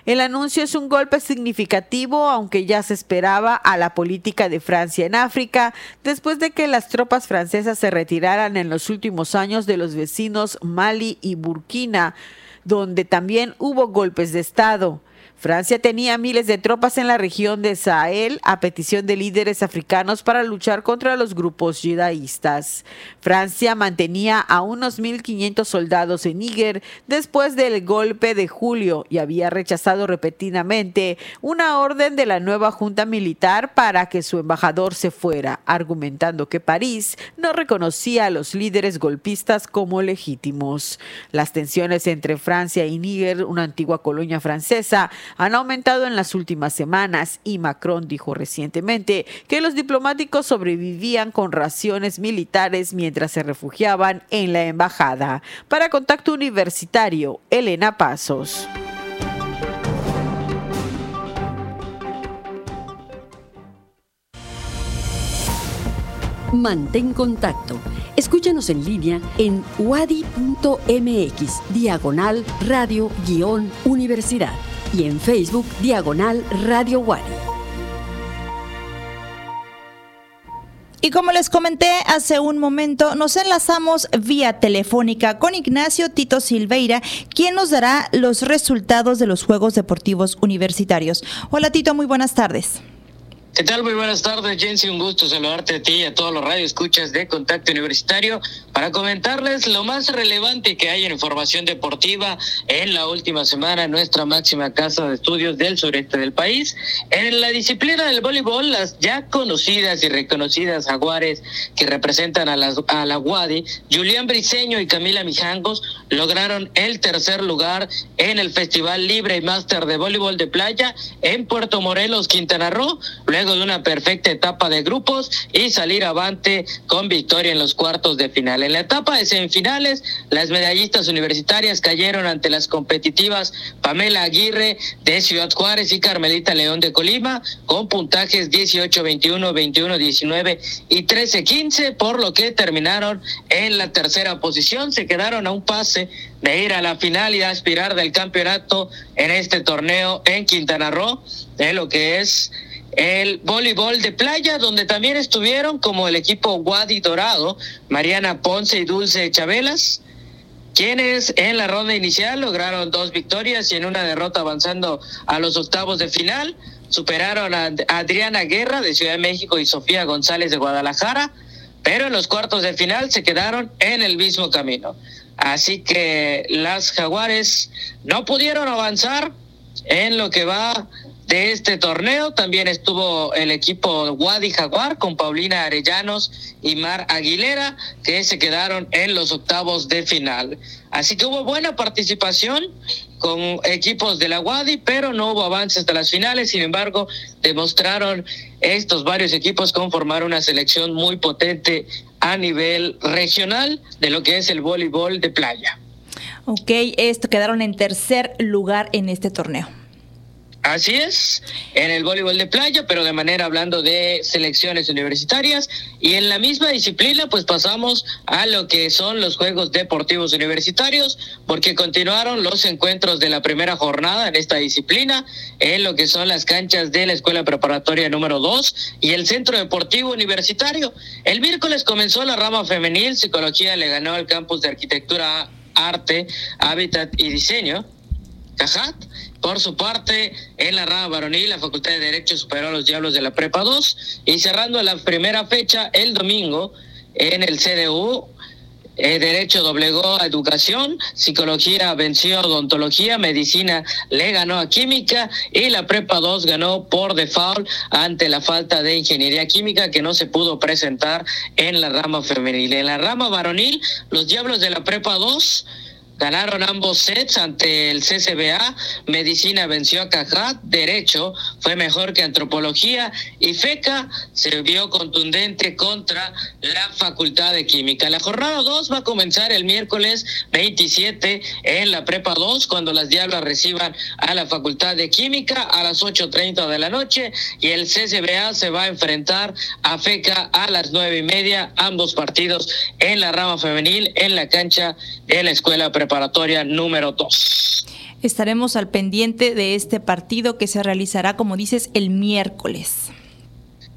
El anuncio es un golpe significativo, aunque ya se esperaba a la política de Francia en África, después de que las tropas francesas se retiraran en los últimos años de los vecinos Mali y Burkina, donde también hubo golpes de Estado. Francia tenía miles de tropas en la región de Sahel a petición de líderes africanos para luchar contra los grupos yidaístas. Francia mantenía a unos 1.500 soldados en Níger después del golpe de julio y había rechazado repetidamente una orden de la nueva junta militar para que su embajador se fuera, argumentando que París no reconocía a los líderes golpistas como legítimos. Las tensiones entre Francia y Níger, una antigua colonia francesa, han aumentado en las últimas semanas y Macron dijo recientemente que los diplomáticos sobrevivían con raciones militares mientras se refugiaban en la embajada. Para Contacto Universitario, Elena Pasos. Mantén contacto. Escúchanos en línea en wadi.mx, diagonal radio-universidad y en Facebook Diagonal Radio Wadi. Y como les comenté hace un momento, nos enlazamos vía telefónica con Ignacio Tito Silveira, quien nos dará los resultados de los Juegos Deportivos Universitarios. Hola Tito, muy buenas tardes. ¿Qué tal? Muy buenas tardes, Jensi. Un gusto saludarte a ti y a todos los radioescuchas de Contacto Universitario para comentarles lo más relevante que hay en información deportiva en la última semana en nuestra máxima casa de estudios del sureste del país. En la disciplina del voleibol, las ya conocidas y reconocidas jaguares que representan a, las, a la Wadi, Julián Briceño y Camila Mijangos, lograron el tercer lugar en el Festival Libre y Máster de Voleibol de Playa en Puerto Morelos, Quintana Roo. Luego de una perfecta etapa de grupos y salir avante con victoria en los cuartos de final. En la etapa de semifinales, las medallistas universitarias cayeron ante las competitivas Pamela Aguirre de Ciudad Juárez y Carmelita León de Colima con puntajes 18-21, 21-19 y 13-15, por lo que terminaron en la tercera posición. Se quedaron a un pase de ir a la final y aspirar del campeonato en este torneo en Quintana Roo, de lo que es el voleibol de playa, donde también estuvieron como el equipo Wadi Dorado, Mariana Ponce y Dulce Chabelas, quienes en la ronda inicial lograron dos victorias y en una derrota avanzando a los octavos de final. Superaron a Adriana Guerra de Ciudad de México y Sofía González de Guadalajara, pero en los cuartos de final se quedaron en el mismo camino. Así que las jaguares no pudieron avanzar en lo que va de este torneo. También estuvo el equipo Wadi Jaguar con Paulina Arellanos y Mar Aguilera, que se quedaron en los octavos de final. Así que hubo buena participación con equipos de la Wadi, pero no hubo avances hasta las finales. Sin embargo, demostraron estos varios equipos conformar una selección muy potente a nivel regional de lo que es el voleibol de playa. Ok, esto quedaron en tercer lugar en este torneo. Así es, en el voleibol de playa, pero de manera hablando de selecciones universitarias. Y en la misma disciplina, pues pasamos a lo que son los Juegos Deportivos Universitarios, porque continuaron los encuentros de la primera jornada en esta disciplina, en lo que son las canchas de la Escuela Preparatoria número 2 y el Centro Deportivo Universitario. El miércoles comenzó la rama femenil, psicología le ganó al campus de arquitectura, arte, hábitat y diseño. Cajat por su parte, en la rama varonil, la Facultad de Derecho superó a los Diablos de la Prepa 2 y cerrando la primera fecha el domingo en el CDU, eh, Derecho doblegó a Educación, Psicología venció a Odontología, Medicina le ganó a Química y la Prepa 2 ganó por default ante la falta de Ingeniería Química que no se pudo presentar en la rama femenil. En la rama varonil, los Diablos de la Prepa 2 Ganaron ambos sets ante el CCBA. Medicina venció a Cajat. Derecho fue mejor que Antropología. Y FECA se vio contundente contra la Facultad de Química. La jornada 2 va a comenzar el miércoles 27 en la Prepa 2, cuando las Diablas reciban a la Facultad de Química a las 8.30 de la noche. Y el CCBA se va a enfrentar a FECA a las nueve y media. Ambos partidos en la rama femenil en la cancha de la Escuela Prepa preparatoria número 2. Estaremos al pendiente de este partido que se realizará, como dices, el miércoles.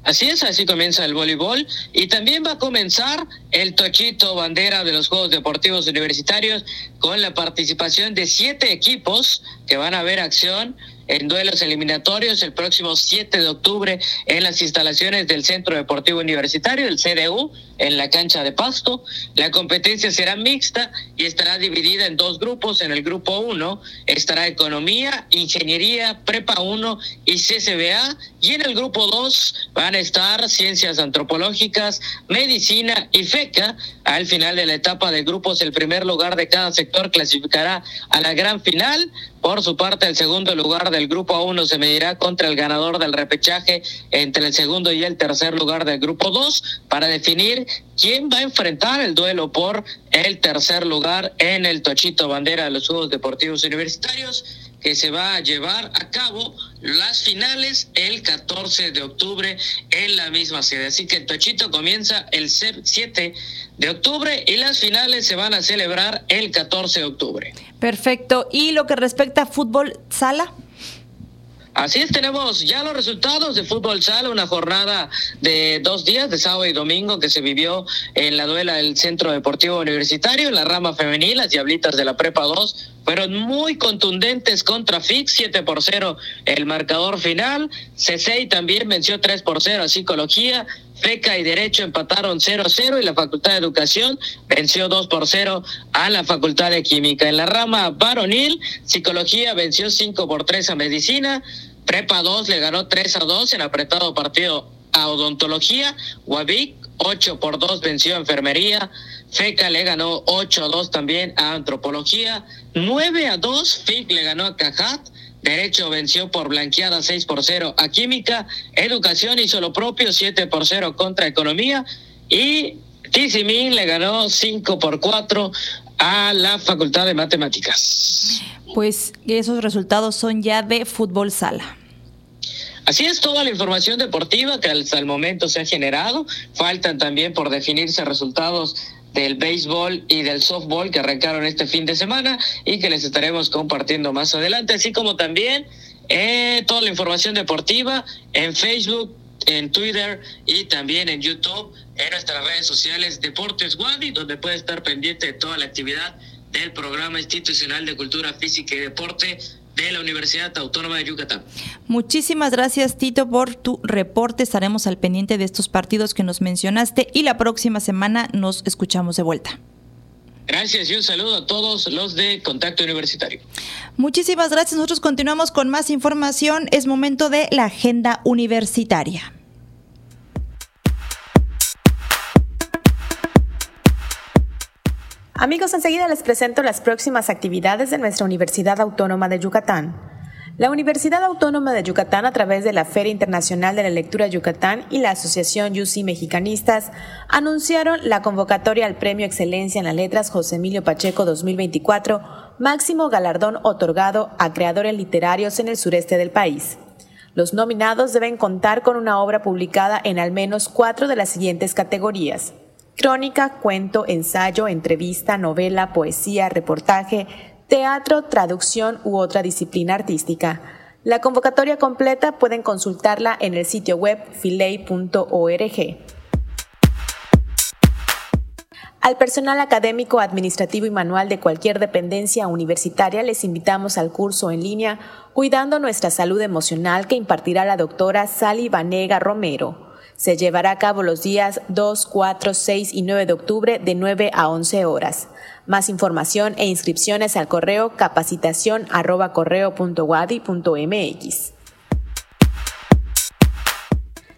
Así es, así comienza el voleibol y también va a comenzar el tochito bandera de los Juegos Deportivos Universitarios con la participación de siete equipos que van a ver acción en duelos eliminatorios el próximo 7 de octubre en las instalaciones del Centro Deportivo Universitario, el CDU, en la cancha de Pasto. La competencia será mixta y estará dividida en dos grupos. En el grupo 1 estará Economía, Ingeniería, Prepa 1 y CCBA. Y en el grupo 2 van a estar Ciencias Antropológicas, Medicina y FECA. Al final de la etapa de grupos, el primer lugar de cada sector clasificará a la gran final. Por su parte, el segundo lugar del grupo 1 se medirá contra el ganador del repechaje entre el segundo y el tercer lugar del grupo 2 para definir quién va a enfrentar el duelo por el tercer lugar en el Tochito Bandera de los Juegos Deportivos Universitarios que se va a llevar a cabo las finales el 14 de octubre en la misma sede. Así que el Tochito comienza el 7 de octubre y las finales se van a celebrar el 14 de octubre. Perfecto. ¿Y lo que respecta a fútbol sala? Así es, tenemos ya los resultados de fútbol sala, una jornada de dos días, de sábado y domingo, que se vivió en la duela del Centro Deportivo Universitario, en la rama femenil, las Diablitas de la Prepa 2 fueron muy contundentes contra FIX, 7 por 0 el marcador final. CCI también venció 3 por 0 a Psicología. FECA y Derecho empataron 0-0 y la Facultad de Educación venció 2 por 0 a la Facultad de Química. En la rama varonil, Psicología venció 5 por 3 a Medicina. Prepa 2 le ganó 3 a 2 en apretado partido a Odontología. Guavic 8 por 2 venció a Enfermería. FECA le ganó 8 a 2 también a Antropología. 9 a 2 FIC le ganó a Cajat. Derecho venció por blanqueada 6 por 0 a Química. Educación hizo lo propio 7 por 0 contra Economía. Y Tizimín le ganó 5 por 4 a la Facultad de Matemáticas. Pues esos resultados son ya de fútbol sala. Así es toda la información deportiva que hasta el momento se ha generado. Faltan también por definirse resultados del béisbol y del softball que arrancaron este fin de semana y que les estaremos compartiendo más adelante, así como también eh, toda la información deportiva en Facebook, en Twitter y también en YouTube, en nuestras redes sociales Deportes Wadi, donde puede estar pendiente de toda la actividad del Programa Institucional de Cultura Física y Deporte de la Universidad Autónoma de Yucatán. Muchísimas gracias Tito por tu reporte. Estaremos al pendiente de estos partidos que nos mencionaste y la próxima semana nos escuchamos de vuelta. Gracias y un saludo a todos los de Contacto Universitario. Muchísimas gracias. Nosotros continuamos con más información. Es momento de la agenda universitaria. Amigos, enseguida les presento las próximas actividades de nuestra Universidad Autónoma de Yucatán. La Universidad Autónoma de Yucatán, a través de la Feria Internacional de la Lectura Yucatán y la Asociación UC Mexicanistas, anunciaron la convocatoria al Premio Excelencia en las Letras José Emilio Pacheco 2024, máximo galardón otorgado a creadores literarios en el sureste del país. Los nominados deben contar con una obra publicada en al menos cuatro de las siguientes categorías crónica, cuento, ensayo, entrevista, novela, poesía, reportaje, teatro, traducción u otra disciplina artística. La convocatoria completa pueden consultarla en el sitio web filey.org. Al personal académico, administrativo y manual de cualquier dependencia universitaria les invitamos al curso en línea Cuidando nuestra salud emocional que impartirá la doctora Sally Vanega Romero. Se llevará a cabo los días 2, 4, 6 y 9 de octubre de 9 a 11 horas. Más información e inscripciones al correo capacitación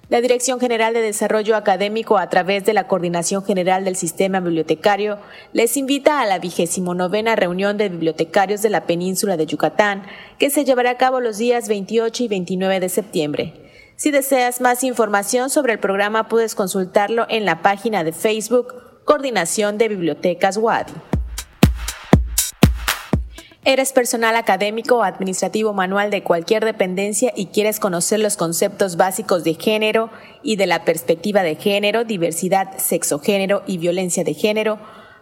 La Dirección General de Desarrollo Académico, a través de la Coordinación General del Sistema Bibliotecario, les invita a la vigésimo novena reunión de bibliotecarios de la península de Yucatán, que se llevará a cabo los días 28 y 29 de septiembre. Si deseas más información sobre el programa, puedes consultarlo en la página de Facebook Coordinación de Bibliotecas WADI. ¿Eres personal académico o administrativo manual de cualquier dependencia y quieres conocer los conceptos básicos de género y de la perspectiva de género, diversidad, sexogénero y violencia de género?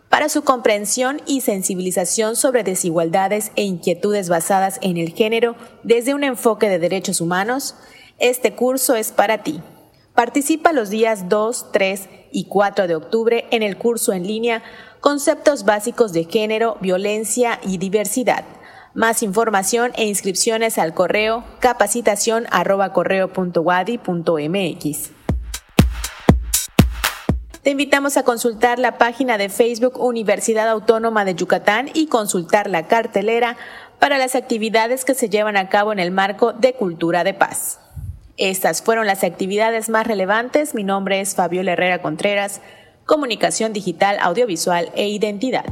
Para su comprensión y sensibilización sobre desigualdades e inquietudes basadas en el género desde un enfoque de derechos humanos, este curso es para ti. Participa los días 2, 3 y 4 de octubre en el curso en línea Conceptos básicos de género, violencia y diversidad. Más información e inscripciones al correo capacitación Te invitamos a consultar la página de Facebook Universidad Autónoma de Yucatán y consultar la cartelera para las actividades que se llevan a cabo en el marco de Cultura de Paz. Estas fueron las actividades más relevantes. Mi nombre es Fabiola Herrera Contreras, Comunicación Digital, Audiovisual e Identidad.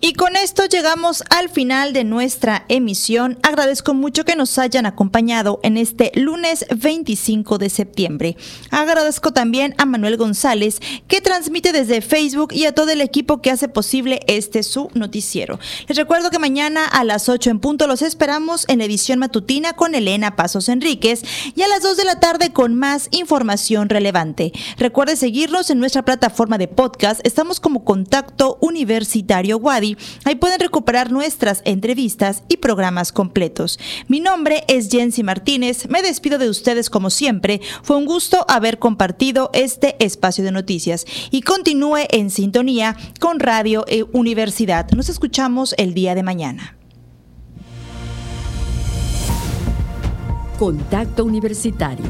Y con esto llegamos al final de nuestra emisión. Agradezco mucho que nos hayan acompañado en este lunes 25 de septiembre. Agradezco también a Manuel González que transmite desde Facebook y a todo el equipo que hace posible este su noticiero. Les recuerdo que mañana a las 8 en punto los esperamos en la edición matutina con Elena Pasos Enríquez y a las 2 de la tarde con más información relevante. Recuerde seguirnos en nuestra plataforma de podcast. Estamos como Contacto Universitario Wadi Ahí pueden recuperar nuestras entrevistas y programas completos. Mi nombre es Jensi Martínez. Me despido de ustedes como siempre. Fue un gusto haber compartido este espacio de noticias y continúe en sintonía con Radio e Universidad. Nos escuchamos el día de mañana. Contacto Universitario,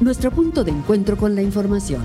nuestro punto de encuentro con la información.